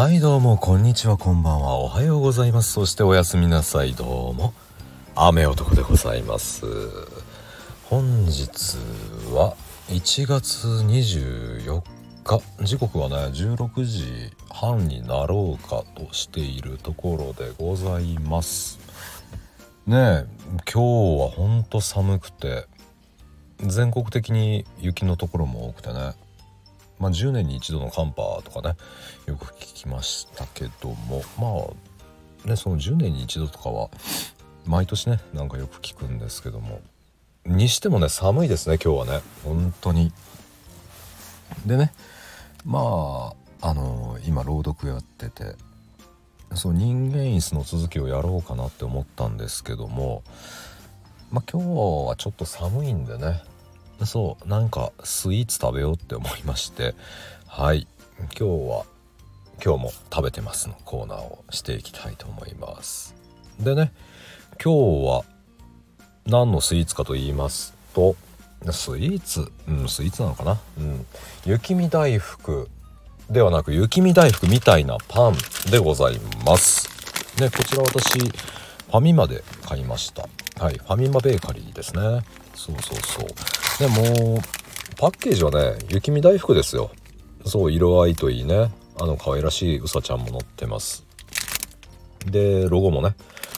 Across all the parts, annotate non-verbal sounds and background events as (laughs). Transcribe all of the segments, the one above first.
はいどうもこんにちはこんばんは。おはようございます。そしておやすみなさい。どうも。雨男でございます。本日は1月24日。時刻はね16時半になろうかとしているところでございます。ねえ今日はほんと寒くて全国的に雪のところも多くてね。まあ、10年に一度の寒波とかねよく聞きましたけどもまあねその10年に一度とかは毎年ねなんかよく聞くんですけどもにしてもね寒いですね今日はね本当に。でねまああの今朗読やっててそう人間椅子の続きをやろうかなって思ったんですけどもまあ今日はちょっと寒いんでねそうなんかスイーツ食べようって思いまして。はい。今日は今日も食べてますのコーナーをしていきたいと思います。でね今日は何のスイーツかと言いますとスイーツ？うんスイーツなのかな？うん。雪見大福。ではなく雪見大福みたいなパンでございます。ねこちら私ファミマで買いました。はいファミマベーカリーですね。そうそうそう。でもパッケージはね雪見大福ですよ。そう色合いといいね。あの可愛らしいうさちゃんも載ってます。でロゴもね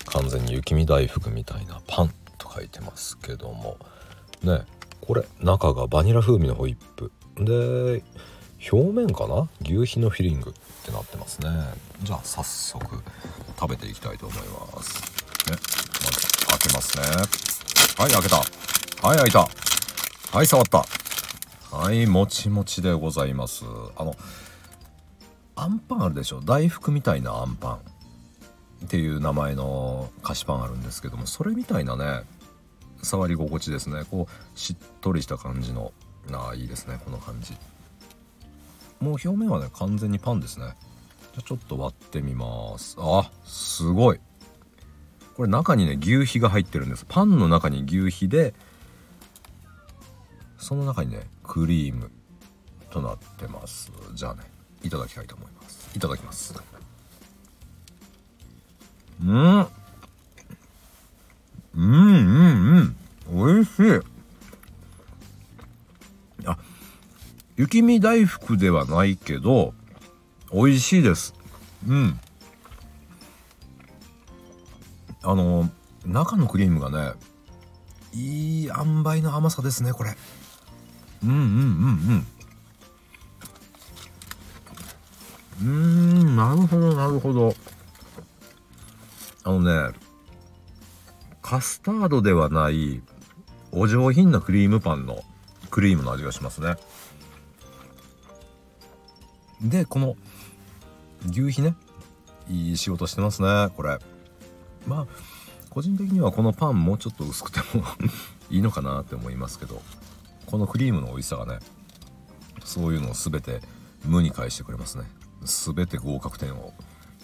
完全に雪見大福みたいなパンと書いてますけども。ねこれ中がバニラ風味のホイップ。で表面かな？牛皮のフィリングってなってますね。じゃあ早速食べていきたいと思います。ねまず開けますね。はい開けた。はい開いた。はい触った。はいもちもちでございます。あのあんパンあるでしょ？大福みたいなあんパン。っていう名前の菓子パンあるんですけどもそれみたいなね触り心地ですね。こうしっとりした感じの。ああいいですねこの感じ。もう表面はね完全にパンですね。じゃちょっと割ってみます。あすごい。これ中にね牛皮が入ってるんです。パンの中に牛皮でその中にねクリームとなってます。じゃあねいただきたいと思います。いただきます。うん。うんうんうん。美味しい。あ雪見大福ではないけど美味しいです。うん。あの中のクリームがねいい塩梅の甘さですねこれ。うんうんうんうん。うんなるほどなるほど。あのねカスタードではないお上品なクリームパンのクリームの味がしますね。でこの牛皮ね。いい仕事してますねこれ。まあ個人的にはこのパンもうちょっと薄くても (laughs) いいのかなって思いますけど。このクリームの美味しさがねそういうのを全て無に返してくれますね。全て合格点を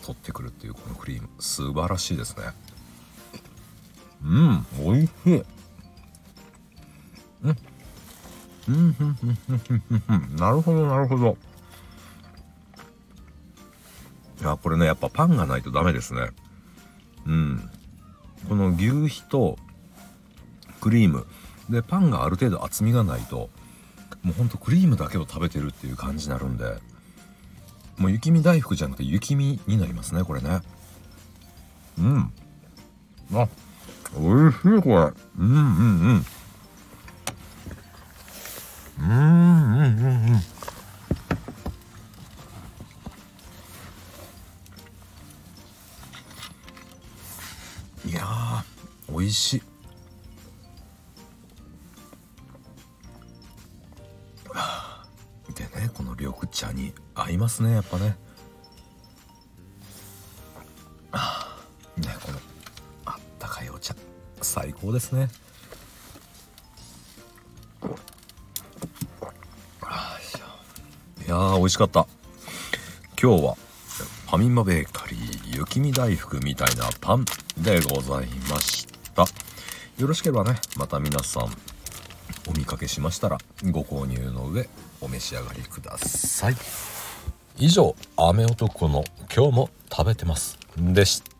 取ってくるっていうこのクリーム。素晴らしいですね。うん美味しい。うん。うんうんうんうんうんなるほどなるほど。いやこれねやっぱパンがないとダメですね。うん。この牛皮とクリーム。でパンがある程度厚みがないともうほんとクリームだけを食べてるっていう感じになるんでもう雪見大福じゃなくて雪見になりますねこれね。うん。あおいしいこれ。うんうんうん。うんうんうんうん。いやー美味しい。に合いますねやっぱね。ねこのあったかいお茶。最高ですね。いやー美味しかった。今日はファミマベーカリー雪見大福みたいなパンでございました。よろしければねまた皆さんお見かけしましたらご購入の上お召し上がりください。以上雨男の今日も食べてます。でした。